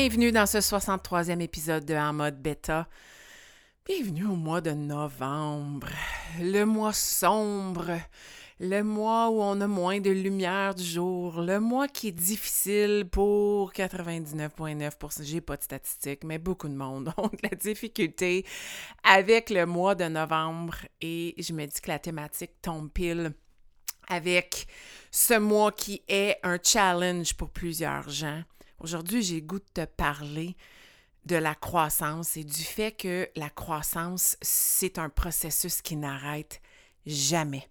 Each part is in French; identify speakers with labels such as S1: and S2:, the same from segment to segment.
S1: Bienvenue dans ce 63e épisode de En mode bêta. Bienvenue au mois de novembre, le mois sombre, le mois où on a moins de lumière du jour, le mois qui est difficile pour 99,9%, j'ai pas de statistiques, mais beaucoup de monde ont de la difficulté avec le mois de novembre et je me dis que la thématique tombe pile avec ce mois qui est un challenge pour plusieurs gens. Aujourd'hui, j'ai goût de te parler de la croissance et du fait que la croissance, c'est un processus qui n'arrête jamais.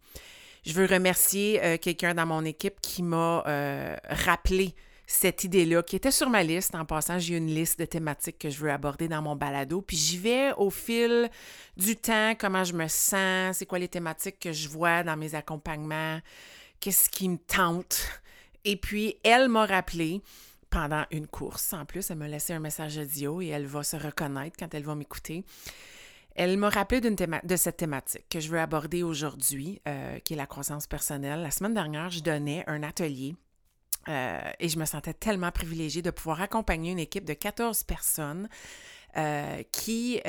S1: Je veux remercier euh, quelqu'un dans mon équipe qui m'a euh, rappelé cette idée-là, qui était sur ma liste. En passant, j'ai une liste de thématiques que je veux aborder dans mon balado. Puis j'y vais au fil du temps, comment je me sens, c'est quoi les thématiques que je vois dans mes accompagnements, qu'est-ce qui me tente. Et puis, elle m'a rappelé pendant une course. En plus, elle m'a laissé un message audio et elle va se reconnaître quand elle va m'écouter. Elle m'a rappelé de cette thématique que je veux aborder aujourd'hui, euh, qui est la croissance personnelle. La semaine dernière, je donnais un atelier euh, et je me sentais tellement privilégiée de pouvoir accompagner une équipe de 14 personnes euh, qui,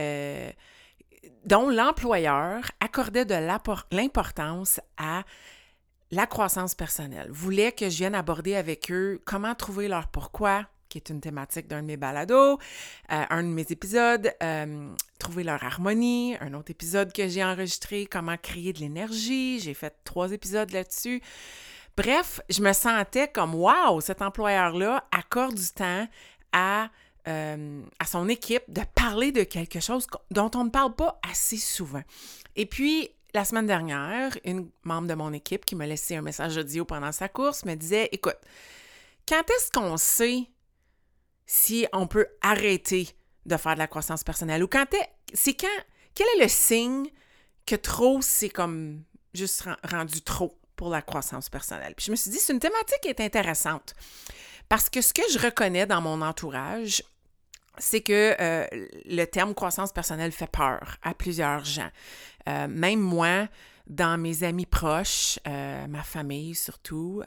S1: dont l'employeur accordait de l'importance à la croissance personnelle. Voulait que je vienne aborder avec eux comment trouver leur pourquoi, qui est une thématique d'un de mes balados, euh, un de mes épisodes, euh, trouver leur harmonie, un autre épisode que j'ai enregistré, comment créer de l'énergie. J'ai fait trois épisodes là-dessus. Bref, je me sentais comme wow, cet employeur-là accorde du temps à, euh, à son équipe de parler de quelque chose dont on ne parle pas assez souvent. Et puis, la semaine dernière, une membre de mon équipe qui m'a laissé un message audio pendant sa course me disait Écoute, quand est-ce qu'on sait si on peut arrêter de faire de la croissance personnelle? Ou quand c'est quand quel est le signe que trop c'est comme juste rendu trop pour la croissance personnelle. Puis je me suis dit c'est une thématique qui est intéressante parce que ce que je reconnais dans mon entourage, c'est que euh, le terme croissance personnelle fait peur à plusieurs gens. Euh, même moi, dans mes amis proches, euh, ma famille surtout,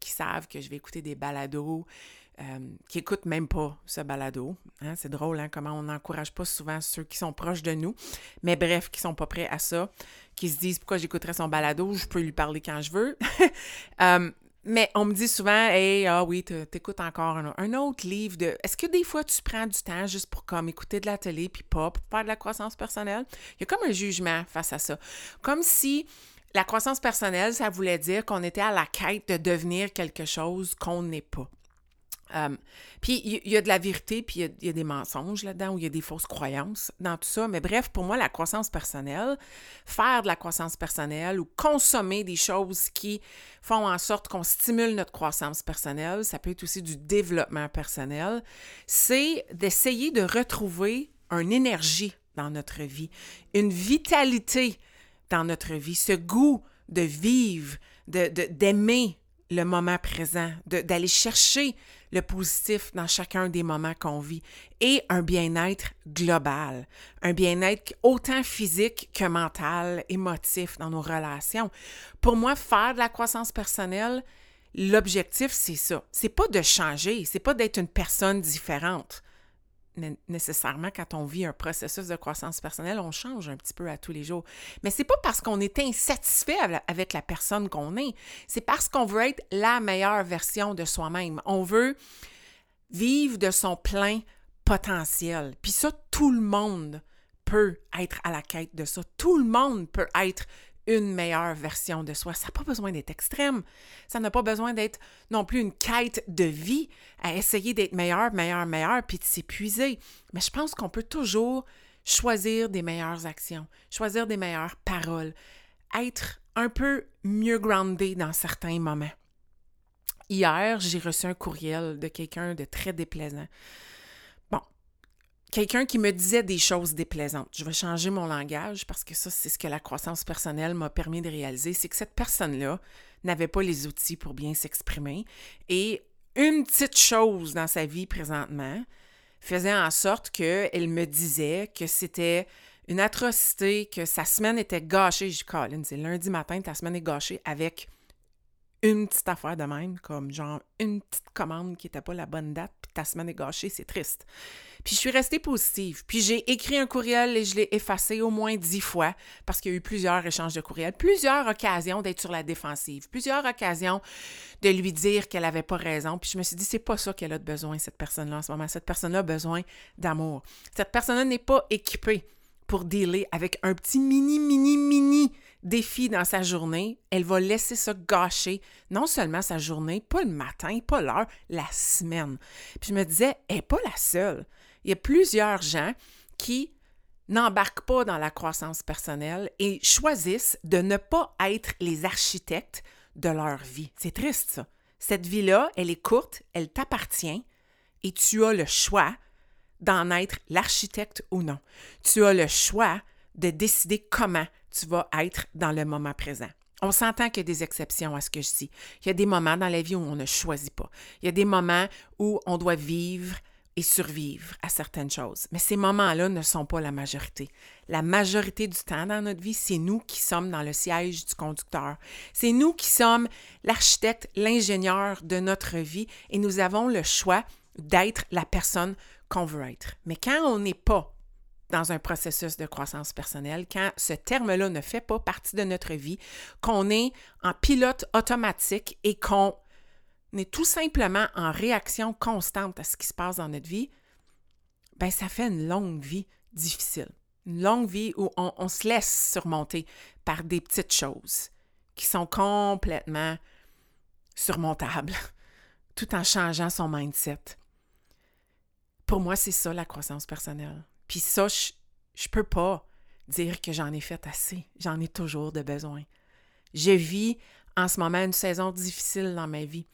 S1: qui savent que je vais écouter des balados, qui écoutent même pas ce balado. Hein. C'est drôle hein, comment on n'encourage pas souvent ceux qui sont proches de nous, mais bref, qui sont pas prêts à ça, qui se disent pourquoi j'écouterais son balado, je peux lui parler quand je veux. Mais on me dit souvent, hey, ah oui, t'écoutes encore un, autre livre. Est-ce que des fois tu prends du temps juste pour comme écouter de la télé puis pas pour faire de la croissance personnelle? Il y a comme un jugement face à ça. Comme si la croissance personnelle, ça voulait dire qu'on était à la quête de devenir quelque chose qu'on n'est pas. Euh, puis il y, a de la vérité, puis il y, a des mensonges là-dedans, ou il y a des fausses croyances dans tout ça. Mais bref, pour moi, la croissance personnelle, faire de la croissance personnelle ou consommer des choses qui font en sorte qu'on stimule notre croissance personnelle, ça peut être aussi du développement personnel, c'est d'essayer de retrouver une énergie dans notre vie, une vitalité dans notre vie, ce goût de vivre, d'aimer le moment présent, d'aller chercher le positif dans chacun des moments qu'on vit et un bien-être global, un bien-être autant physique que mental, émotif dans nos relations. Pour moi, faire de la croissance personnelle, l'objectif, c'est ça. C'est pas de changer, c'est pas d'être une personne différente nécessairement quand on vit un processus de croissance personnelle, on change un petit peu à tous les jours. Mais c'est pas parce qu'on est insatisfait avec la personne qu'on est, c'est parce qu'on veut être la meilleure version de soi-même. On veut vivre de son plein potentiel. Puis ça, tout le monde peut être à la quête de ça. Tout le monde peut être une meilleure version de soi. Ça n'a pas besoin d'être extrême. Ça n'a pas besoin d'être non plus une quête de vie à essayer d'être meilleur, meilleur, meilleur, puis de s'épuiser. Mais je pense qu'on peut toujours choisir des meilleures actions, choisir des meilleures paroles, être un peu mieux groundé dans certains moments. Hier, j'ai reçu un courriel de quelqu'un de très déplaisant. Quelqu'un qui me disait des choses déplaisantes. Je vais changer mon langage parce que ça, c'est ce que la croissance personnelle m'a permis de réaliser, c'est que cette personne-là n'avait pas les outils pour bien s'exprimer et une petite chose dans sa vie présentement faisait en sorte qu'elle me disait que c'était une atrocité, que sa semaine était gâchée. Je dis, Colin, c'est lundi matin, ta semaine est gâchée avec une petite affaire de même, comme genre une petite commande qui n'était pas la bonne date, puis ta semaine est gâchée, c'est triste. Puis je suis restée positive. Puis j'ai écrit un courriel et je l'ai effacé au moins dix fois parce qu'il y a eu plusieurs échanges de courriels, plusieurs occasions d'être sur la défensive, plusieurs occasions de lui dire qu'elle n'avait pas raison. Puis je me suis dit, c'est pas ça qu'elle a de besoin, cette personne-là, en ce moment. Cette personne-là a besoin d'amour. Cette personne-là n'est pas équipée pour dealer avec un petit mini, mini, mini défi dans sa journée, elle va laisser ça gâcher non seulement sa journée, pas le matin, pas l'heure, la semaine. Puis je me disais, elle n'est pas la seule. Il y a plusieurs gens qui n'embarquent pas dans la croissance personnelle et choisissent de ne pas être les architectes de leur vie. C'est triste, ça. Cette vie-là, elle est courte, elle t'appartient et tu as le choix d'en être l'architecte ou non. Tu as le choix de décider comment tu vas être dans le moment présent. On s'entend qu'il y a des exceptions à ce que je dis. Il y a des moments dans la vie où on ne choisit pas. Il y a des moments où on doit vivre et survivre à certaines choses. Mais ces moments-là ne sont pas la majorité. La majorité du temps dans notre vie, c'est nous qui sommes dans le siège du conducteur. C'est nous qui sommes l'architecte, l'ingénieur de notre vie et nous avons le choix d'être la personne qu'on veut être. Mais quand on n'est pas dans un processus de croissance personnelle, quand ce terme-là ne fait pas partie de notre vie, qu'on est en pilote automatique et qu'on est tout simplement en réaction constante à ce qui se passe dans notre vie, ben ça fait une longue vie difficile. Une longue vie où on, on se laisse surmonter par des petites choses qui sont complètement surmontables, tout en changeant son mindset. Pour moi, c'est ça la croissance personnelle. Puis ça, je, je peux pas dire que j'en ai fait assez. J'en ai toujours de besoin. Je vis en ce moment une saison difficile dans ma vie.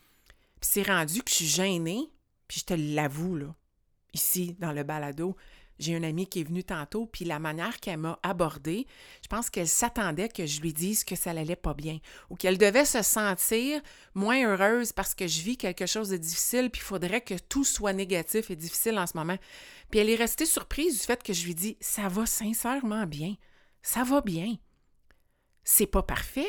S1: Puis c'est rendu que je suis gênée, puis je te l'avoue, là, ici, dans le balado, j'ai une amie qui est venue tantôt, puis la manière qu'elle m'a abordée, je pense qu'elle s'attendait que je lui dise que ça n'allait pas bien ou qu'elle devait se sentir moins heureuse parce que je vis quelque chose de difficile, puis il faudrait que tout soit négatif et difficile en ce moment. Puis elle est restée surprise du fait que je lui dis Ça va sincèrement bien. Ça va bien. C'est pas parfait,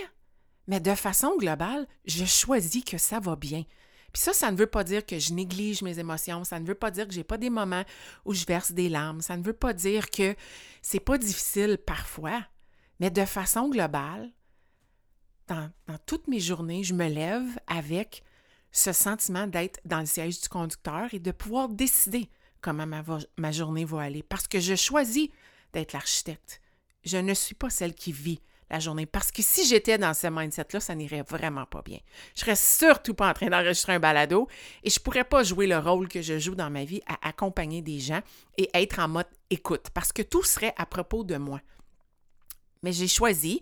S1: mais de façon globale, je choisis que ça va bien. Puis ça, ça ne veut pas dire que je néglige mes émotions, ça ne veut pas dire que j'ai pas des moments où je verse des larmes, ça ne veut pas dire que c'est pas difficile parfois, mais de façon globale, dans, dans toutes mes journées, je me lève avec ce sentiment d'être dans le siège du conducteur et de pouvoir décider comment ma, ma journée va aller parce que je choisis d'être l'architecte. Je ne suis pas celle qui vit la journée. Parce que si j'étais dans ce mindset-là, ça n'irait vraiment pas bien. Je serais surtout pas en train d'enregistrer un balado et je pourrais pas jouer le rôle que je joue dans ma vie à accompagner des gens et être en mode écoute parce que tout serait à propos de moi. Mais j'ai choisi,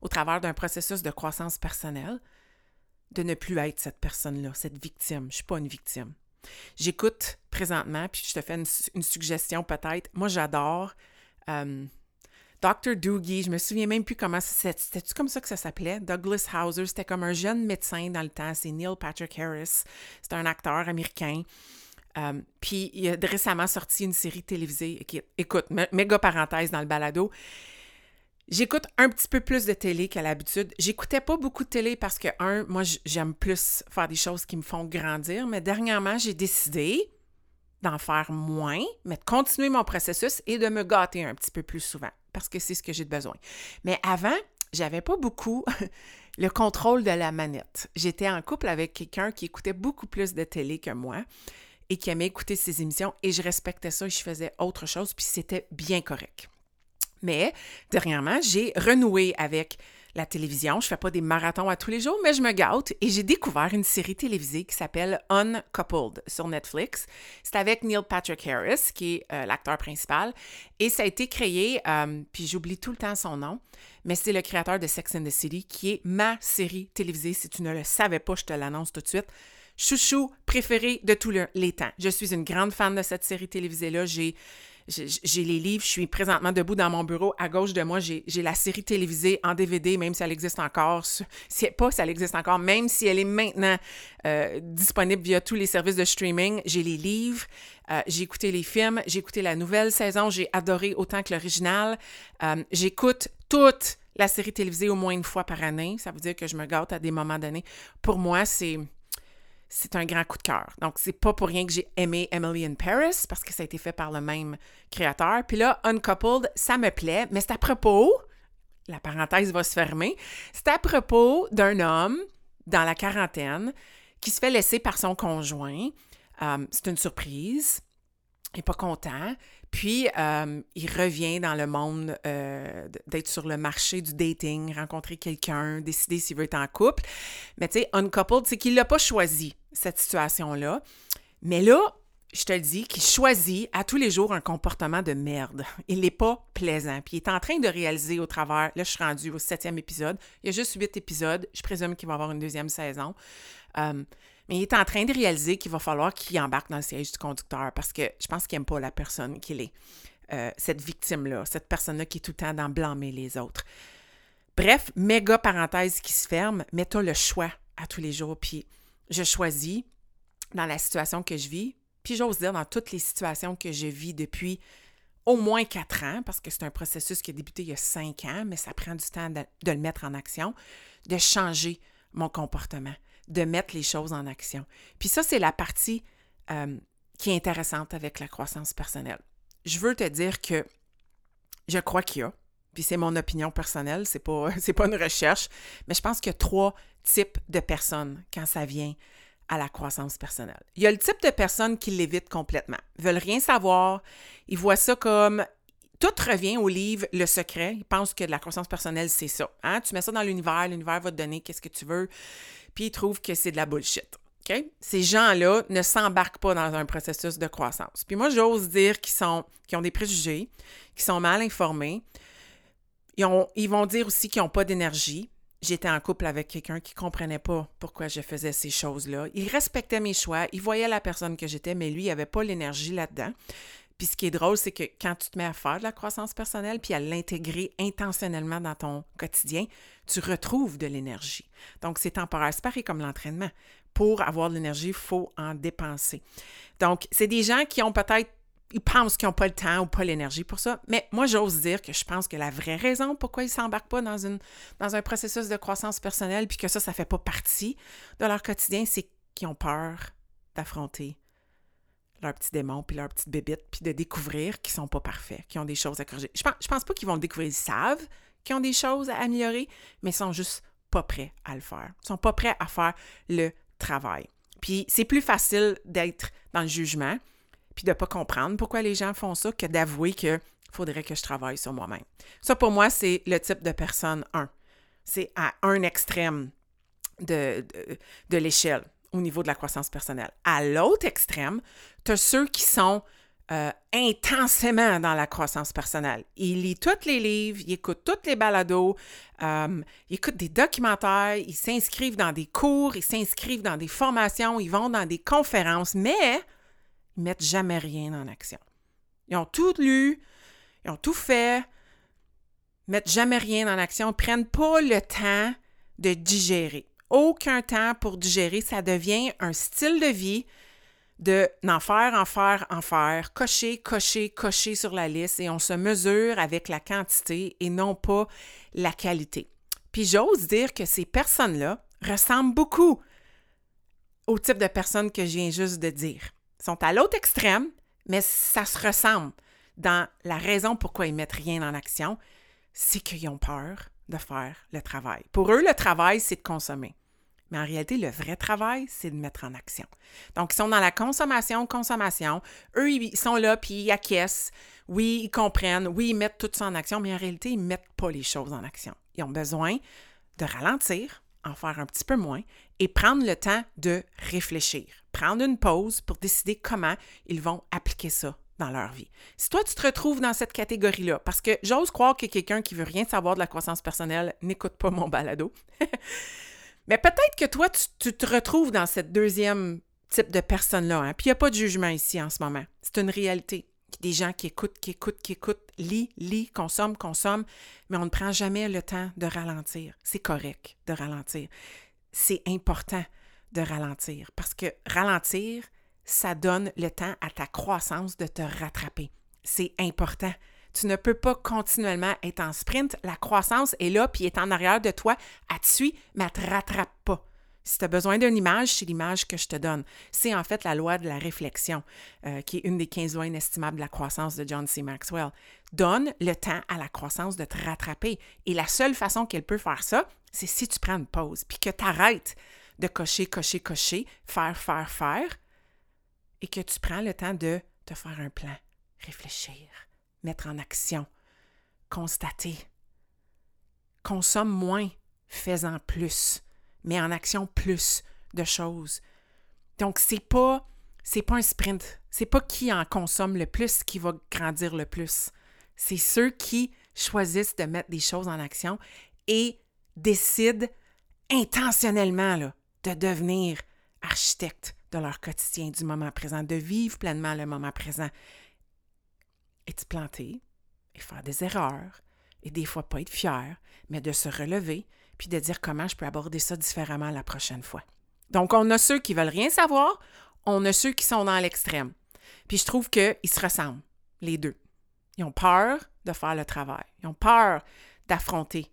S1: au travers d'un processus de croissance personnelle, de ne plus être cette personne-là, cette victime. Je ne suis pas une victime. J'écoute présentement, puis je te fais une, suggestion peut-être. Moi, j'adore euh, Dr. Doogie, je me souviens même plus comment c'était. comme ça que ça s'appelait? Douglas Hauser, c'était comme un jeune médecin dans le temps. C'est Neil Patrick Harris. C'est un acteur américain. Euh, puis il a récemment sorti une série télévisée. écoute, méga parenthèse dans le balado. J'écoute un petit peu plus de télé qu'à l'habitude. J'écoutais pas beaucoup de télé parce que, un, moi, j'aime plus faire des choses qui me font grandir, mais dernièrement, j'ai décidé d'en faire moins, mais de continuer mon processus et de me gâter un petit peu plus souvent parce que c'est ce que j'ai besoin. Mais avant, j'avais pas beaucoup le contrôle de la manette. J'étais en couple avec quelqu'un qui écoutait beaucoup plus de télé que moi et qui aimait écouter ses émissions et je respectais ça et je faisais autre chose puis c'était bien correct. Mais dernièrement, j'ai renoué avec la télévision. Je fais pas des marathons à tous les jours, mais je me gâte. Et j'ai découvert une série télévisée qui s'appelle Uncoupled sur Netflix. C'est avec Neil Patrick Harris, qui est euh, l'acteur principal. Et ça a été créé, euh, puis j'oublie tout le temps son nom, mais c'est le créateur de Sex and the City, qui est ma série télévisée. Si tu ne le savais pas, je te l'annonce tout de suite. Chouchou préféré de tous les temps. Je suis une grande fan de cette série télévisée-là. J'ai j'ai les livres, je suis présentement debout dans mon bureau. À gauche de moi, j'ai la série télévisée en DVD, même si elle existe encore. Si pas si elle existe encore, même si elle est maintenant euh, disponible via tous les services de streaming, j'ai les livres, euh, j'ai écouté les films, j'ai écouté la nouvelle saison, j'ai adoré autant que l'original. Euh, j'écoute toute la série télévisée au moins une fois par année. Ça veut dire que je me gâte à des moments donnés. Pour moi, c'est c'est un grand coup de cœur. Donc, c'est pas pour rien que j'ai aimé Emily in Paris, parce que ça a été fait par le même créateur. Puis là, Uncoupled, ça me plaît, mais c'est à propos, la parenthèse va se fermer, c'est à propos d'un homme dans la quarantaine qui se fait laisser par son conjoint. Euh, c'est une surprise. Il n'est pas content. Puis, euh, il revient dans le monde euh, d'être sur le marché du dating, rencontrer quelqu'un, décider s'il veut être en couple. Mais tu sais, uncoupled, c'est qu'il l'a pas choisi, cette situation-là. Mais là, je te le dis, qu'il choisit à tous les jours un comportement de merde. Il n'est pas plaisant. Puis il est en train de réaliser au travers, là je suis rendue au septième épisode, il y a juste huit épisodes, je présume qu'il va y avoir une deuxième saison. Euh, mais il est en train de réaliser qu'il va falloir qu'il embarque dans le siège du conducteur parce que je pense qu'il n'aime pas la personne qu'il est. Euh, cette victime-là, cette personne-là qui est tout le temps dans blâmer les autres. Bref, méga parenthèse qui se ferme, mais tu as le choix à tous les jours. Puis je choisis dans la situation que je vis, puis j'ose dire dans toutes les situations que je vis depuis au moins quatre ans, parce que c'est un processus qui a débuté il y a cinq ans, mais ça prend du temps de le mettre en action, de changer mon comportement de mettre les choses en action. Puis ça, c'est la partie euh, qui est intéressante avec la croissance personnelle. Je veux te dire que je crois qu'il y a, puis c'est mon opinion personnelle, c'est pas, pas une recherche, mais je pense qu'il y a trois types de personnes quand ça vient à la croissance personnelle. Il y a le type de personnes qui l'évitent complètement, ils veulent rien savoir, ils voient ça comme tout revient au livre Le Secret. Ils pensent que la croissance personnelle, c'est ça. Hein? Tu mets ça dans l'univers, l'univers va te donner qu'est-ce que tu veux puis ils trouvent que c'est de la bullshit. Ces gens-là ne s'embarquent pas dans un processus de croissance. Puis moi, j'ose dire qu'ils sont, qu'ils ont des préjugés, qu'ils sont mal informés. Ils, ont, ils vont dire aussi qu'ils n'ont pas d'énergie. J'étais en couple avec quelqu'un qui ne comprenait pas pourquoi je faisais ces choses-là. Il respectait mes choix, il voyait la personne que j'étais, mais lui, il n'avait pas l'énergie là-dedans. Puis ce qui est drôle, c'est que quand tu te mets à faire de la croissance personnelle, puis à l'intégrer intentionnellement dans ton quotidien, tu retrouves de l'énergie. Donc, c'est temporaire. C'est pareil comme l'entraînement. Pour avoir de l'énergie, il faut en dépenser. Donc, c'est des gens qui ont peut-être ils pensent qu'ils n'ont pas le temps ou pas l'énergie pour ça. Mais moi, j'ose dire que je pense que la vraie raison pourquoi ils ne s'embarquent pas dans, une, dans un processus de croissance personnelle, puis que ça, ça ne fait pas partie de leur quotidien, c'est qu'ils ont peur d'affronter leurs petits démons, puis leurs petites bébites, puis de découvrir qu'ils sont pas parfaits, qu'ils ont des choses à corriger. Je pense, pense pas qu'ils vont le découvrir, ils savent qu'ils ont des choses à améliorer, mais ils sont juste pas prêts à le faire. Ils sont pas prêts à faire le travail. Puis c'est plus facile d'être dans le jugement, puis de pas comprendre pourquoi les gens font ça, que d'avouer qu'il faudrait que je travaille sur moi-même. Ça, pour moi, c'est le type de personne 1. C'est à un extrême de, de, l'échelle au niveau de la croissance personnelle. À l'autre extrême, tu as ceux qui sont euh, intensément dans la croissance personnelle. Ils lisent tous les livres, ils écoutent tous les balados, euh, ils écoutent des documentaires, ils s'inscrivent dans des cours, ils s'inscrivent dans des formations, ils vont dans des conférences, mais mettent jamais rien en action. Ils ont tout lu, ils ont tout fait, mettent jamais rien en action, prennent pas le temps de digérer aucun temps pour digérer. Ça devient un style de vie de n'en faire, en faire, en faire, cocher, cocher, cocher sur la liste et on se mesure avec la quantité et non pas la qualité. Puis j'ose dire que ces personnes-là ressemblent beaucoup au type de personnes que je viens juste de dire. Sont à l'autre extrême, mais ça se ressemble dans la raison pourquoi ils mettent rien en action, c'est qu'ils ont peur de faire le travail. Pour eux, le travail, c'est de consommer. Mais en réalité, le vrai travail, c'est de mettre en action. Donc, ils sont dans la consommation, consommation. Eux, ils sont là, puis ils acquiescent. Oui, ils comprennent. Oui, ils mettent tout ça en action, mais en réalité, ils ne mettent pas les choses en action. ils ont besoin de ralentir, en faire un petit peu moins et prendre le temps de réfléchir. Prendre une pause pour décider comment ils vont appliquer ça dans leur vie. Si toi, tu te retrouves dans cette catégorie-là, parce que j'ose croire que quelqu'un qui veut rien savoir de la croissance personnelle n'écoute pas mon balado, mais peut-être que toi, tu, te retrouves dans cette deuxième type de personne-là. Hein? Puis il n'y a pas de jugement ici en ce moment. C'est une réalité. Des gens qui écoutent, qui écoutent, qui écoutent, lit, lit, consomme, consomme, mais on ne prend jamais le temps de ralentir. C'est correct de ralentir. C'est important de ralentir parce que ralentir, ça donne le temps à ta croissance de te rattraper. C'est important. Tu ne peux pas continuellement être en sprint. La croissance est là, puis est en arrière de toi. Elle te suit, mais elle ne te rattrape pas. Si tu as besoin d'une image, c'est l'image que je te donne. C'est en fait la loi de la réflexion, euh, qui est une des 15 lois inestimables de la croissance de John C. Maxwell. Donne le temps à la croissance de te rattraper. Et la seule façon qu'elle peut faire ça, c'est si tu prends une pause, puis que tu arrêtes de cocher, cocher, cocher, faire, faire, faire, et que tu prends le temps de te faire un plan, réfléchir, mettre en action, constater. Consomme moins, fais-en plus, mets en action plus de choses. Donc, c'est pas pas un sprint. C'est pas qui en consomme le plus qui va grandir le plus. C'est ceux qui choisissent de mettre des choses en action et décident intentionnellement là, de devenir architecte de leur quotidien, du moment présent, de vivre pleinement le moment présent. Et de planter, et faire des erreurs, et des fois pas être fier, mais de se relever, puis de dire comment je peux aborder ça différemment la prochaine fois. Donc, on a ceux qui veulent rien savoir, on a ceux qui sont dans l'extrême. Puis je trouve qu'ils se ressemblent, les deux. Ils ont peur de faire le travail. Ils ont peur d'affronter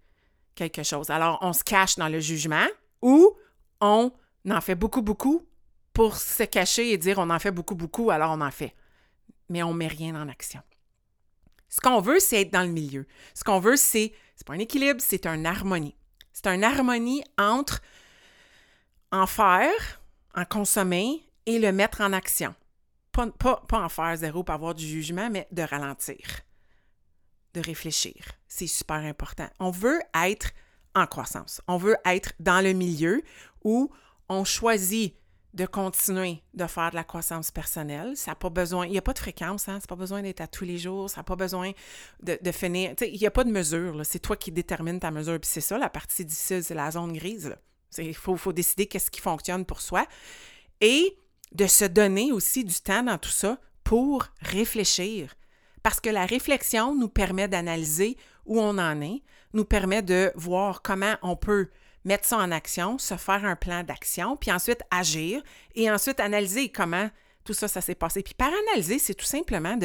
S1: quelque chose. Alors, on se cache dans le jugement ou on en fait beaucoup, beaucoup pour se cacher et dire on en fait beaucoup, beaucoup, alors on en fait. Mais on ne met rien en action. Ce qu'on veut, c'est être dans le milieu. Ce qu'on veut, c'est, c'est pas un équilibre, c'est une harmonie. C'est une harmonie entre en faire, en consommer et le mettre en action. Pas, pas, pas en faire zéro pour avoir du jugement, mais de ralentir, de réfléchir. C'est super important. On veut être en croissance. On veut être dans le milieu où on choisit de continuer de faire de la croissance personnelle. Ça n'a pas besoin, il n'y a pas de fréquence, hein? ça n'a pas besoin d'être à tous les jours, ça n'a pas besoin de, finir. il n'y a pas de mesure, c'est toi qui détermines ta mesure. Puis c'est ça, la partie difficile, c'est la zone grise. Il faut, faut décider qu'est-ce qui fonctionne pour soi. Et de se donner aussi du temps dans tout ça pour réfléchir. Parce que la réflexion nous permet d'analyser où on en est, nous permet de voir comment on peut mettre ça en action, se faire un plan d'action, puis ensuite agir et ensuite analyser comment tout ça, ça s'est passé. Puis par analyser, c'est tout simplement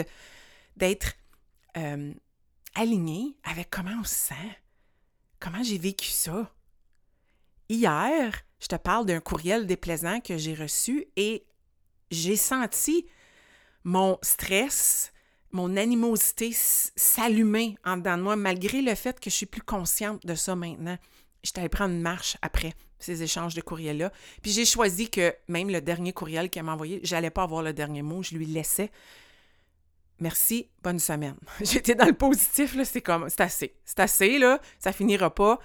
S1: d'être euh, aligné avec comment on se sent, comment j'ai vécu ça. Hier, je te parle d'un courriel déplaisant que j'ai reçu et j'ai senti mon stress, mon animosité s'allumer en dedans de moi, malgré le fait que je suis plus consciente de ça maintenant j'étais allée prendre une marche après ces échanges de courriels-là. Puis j'ai choisi que même le dernier courriel qu'elle m'a envoyé, j'allais pas avoir le dernier mot, je lui laissais. Merci, bonne semaine. J'étais dans le positif, là, c'est comme, c'est assez. C'est assez, là, ça finira pas.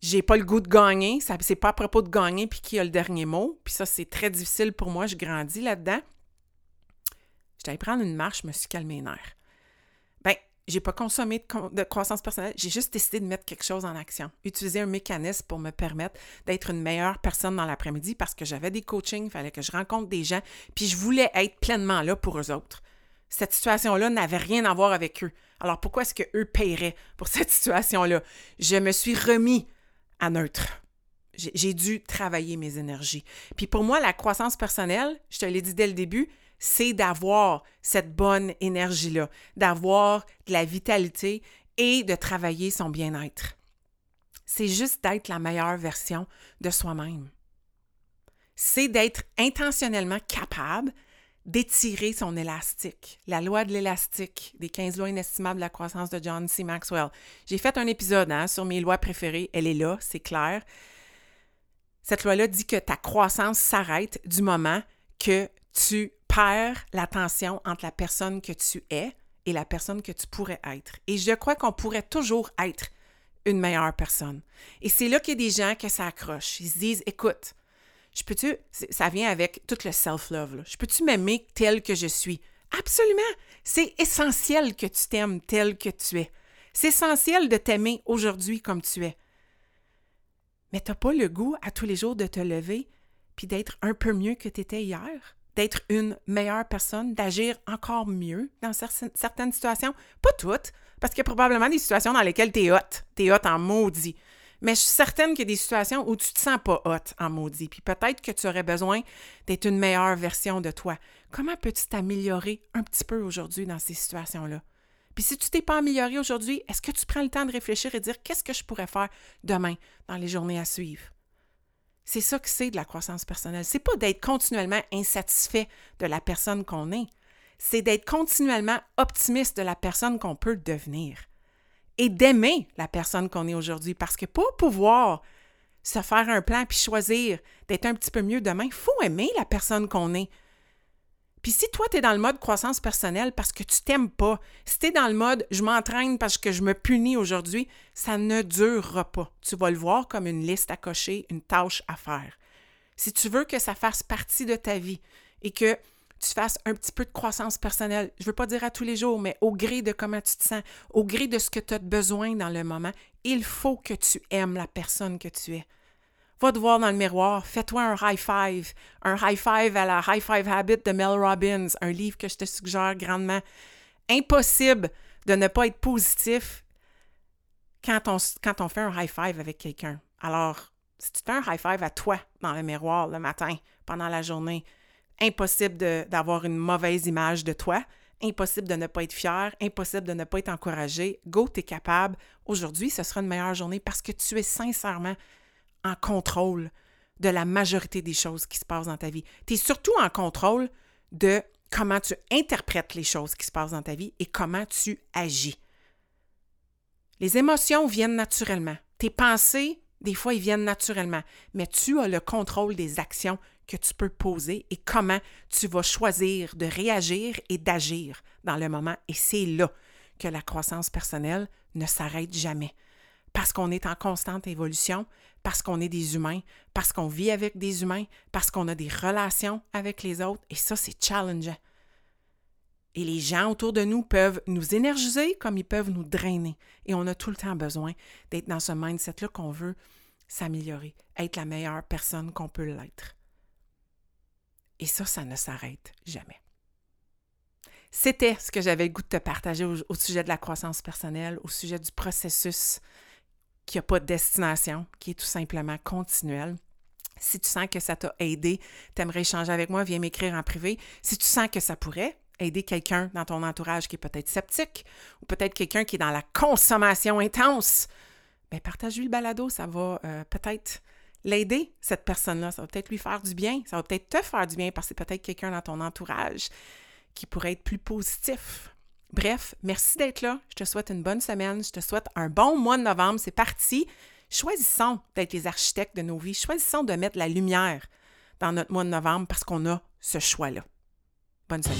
S1: J'ai pas le goût de gagner, c'est pas à propos de gagner puis qui a le dernier mot. Puis ça, c'est très difficile pour moi, je grandis là-dedans. J'étais allée prendre une marche, je me suis calmé les nerfs j'ai pas consommé de, croissance personnelle, j'ai juste décidé de mettre quelque chose en action, utiliser un mécanisme pour me permettre d'être une meilleure personne dans l'après-midi parce que j'avais des coachings, il fallait que je rencontre des gens, puis je voulais être pleinement là pour eux autres. Cette situation-là n'avait rien à voir avec eux. Alors pourquoi est-ce qu'eux paieraient pour cette situation-là? Je me suis remis à neutre. J'ai dû travailler mes énergies. Puis pour moi, la croissance personnelle, je te l'ai dit dès le début, c'est d'avoir cette bonne énergie-là, d'avoir de la vitalité et de travailler son bien-être. C'est juste d'être la meilleure version de soi-même. C'est d'être intentionnellement capable d'étirer son élastique. La loi de l'élastique, des 15 lois inestimables de la croissance de John C. Maxwell. J'ai fait un épisode hein, sur mes lois préférées. Elle est là, c'est clair. Cette loi-là dit que ta croissance s'arrête du moment que tu la tension entre la personne que tu es et la personne que tu pourrais être. Et je crois qu'on pourrait toujours être une meilleure personne. Et c'est là qu'il y a des gens qui s'accrochent. Ils se disent, écoute, je peux-tu, ça vient avec tout le self-love, je peux-tu m'aimer tel que je suis? Absolument! C'est essentiel que tu t'aimes tel que tu es. C'est essentiel de t'aimer aujourd'hui comme tu es. Mais tu n'as pas le goût à tous les jours de te lever puis d'être un peu mieux que tu étais hier, d'être une meilleure personne, d'agir encore mieux dans certaines situations. Pas toutes, parce qu'il y a probablement des situations dans lesquelles tu es hot, tu es hot en maudit. Mais je suis certaine qu'il y a des situations où tu te sens pas hot en maudit, puis peut-être que tu aurais besoin d'être une meilleure version de toi. Comment peux-tu t'améliorer un petit peu aujourd'hui dans ces situations-là? Puis si tu t'es pas amélioré aujourd'hui, est-ce que tu prends le temps de réfléchir et dire qu'est-ce que je pourrais faire demain dans les journées à suivre? C'est ça que c'est de la croissance personnelle. C'est pas d'être continuellement insatisfait de la personne qu'on est. C'est d'être continuellement optimiste de la personne qu'on peut devenir et d'aimer la personne qu'on est aujourd'hui. Parce que pour pouvoir se faire un plan puis choisir d'être un petit peu mieux demain, il faut aimer la personne qu'on est. Puis si toi, tu es dans le mode croissance personnelle parce que tu t'aimes pas, si tu es dans le mode je m'entraîne parce que je me punis aujourd'hui, ça ne durera pas. Tu vas le voir comme une liste à cocher, une tâche à faire. Si tu veux que ça fasse partie de ta vie et que tu fasses un petit peu de croissance personnelle. Je ne veux pas dire à tous les jours, mais au gré de comment tu te sens, au gré de ce que tu as besoin dans le moment, il faut que tu aimes la personne que tu es. Va te voir dans le miroir, fais-toi un high five, un high five à la High Five Habit de Mel Robbins, un livre que je te suggère grandement. Impossible de ne pas être positif quand on, fait un high five avec quelqu'un. Alors, si tu fais un high five à toi dans le miroir le matin, pendant la journée, impossible d'avoir une mauvaise image de toi, impossible de ne pas être fier, impossible de ne pas être encouragé. Go, tu es capable. Aujourd'hui, ce sera une meilleure journée parce que tu es sincèrement en contrôle de la majorité des choses qui se passent dans ta vie. Tu es surtout en contrôle de comment tu interprètes les choses qui se passent dans ta vie et comment tu agis. Les émotions viennent naturellement. Tes pensées, des fois, ils viennent naturellement, mais tu as le contrôle des actions que tu peux poser et comment tu vas choisir de réagir et d'agir dans le moment. Et c'est là que la croissance personnelle ne s'arrête jamais. Parce qu'on est en constante évolution, parce qu'on est des humains, parce qu'on vit avec des humains, parce qu'on a des relations avec les autres. Et ça, c'est challengeant. Et les gens autour de nous peuvent nous énergiser comme ils peuvent nous drainer. Et on a tout le temps besoin d'être dans ce mindset-là qu'on veut s'améliorer, être la meilleure personne qu'on peut l'être. Et ça, ça ne s'arrête jamais. C'était ce que j'avais le goût de te partager au, sujet de la croissance personnelle, au sujet du processus qui n'a pas de destination, qui est tout simplement continuel. Si tu sens que ça t'a aidé, tu aimerais échanger avec moi, viens m'écrire en privé. Si tu sens que ça pourrait aider quelqu'un dans ton entourage qui est peut-être sceptique ou peut-être quelqu'un qui est dans la consommation intense, bien, partage-lui le balado, ça va euh, peut-être l'aider, cette personne-là. Ça va peut-être lui faire du bien, ça va peut-être te faire du bien parce que c'est peut-être quelqu'un dans ton entourage qui pourrait être plus positif. Bref, merci d'être là. Je te souhaite une bonne semaine. Je te souhaite un bon mois de novembre. C'est parti. Choisissons d'être les architectes de nos vies. Choisissons de mettre la lumière dans notre mois de novembre parce qu'on a ce choix-là. Bonne semaine.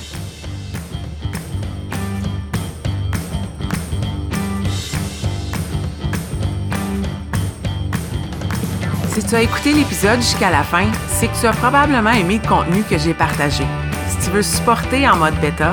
S1: Si tu as écouté l'épisode jusqu'à la fin, c'est que tu as probablement aimé le contenu que j'ai partagé. Si tu veux supporter en mode bêta,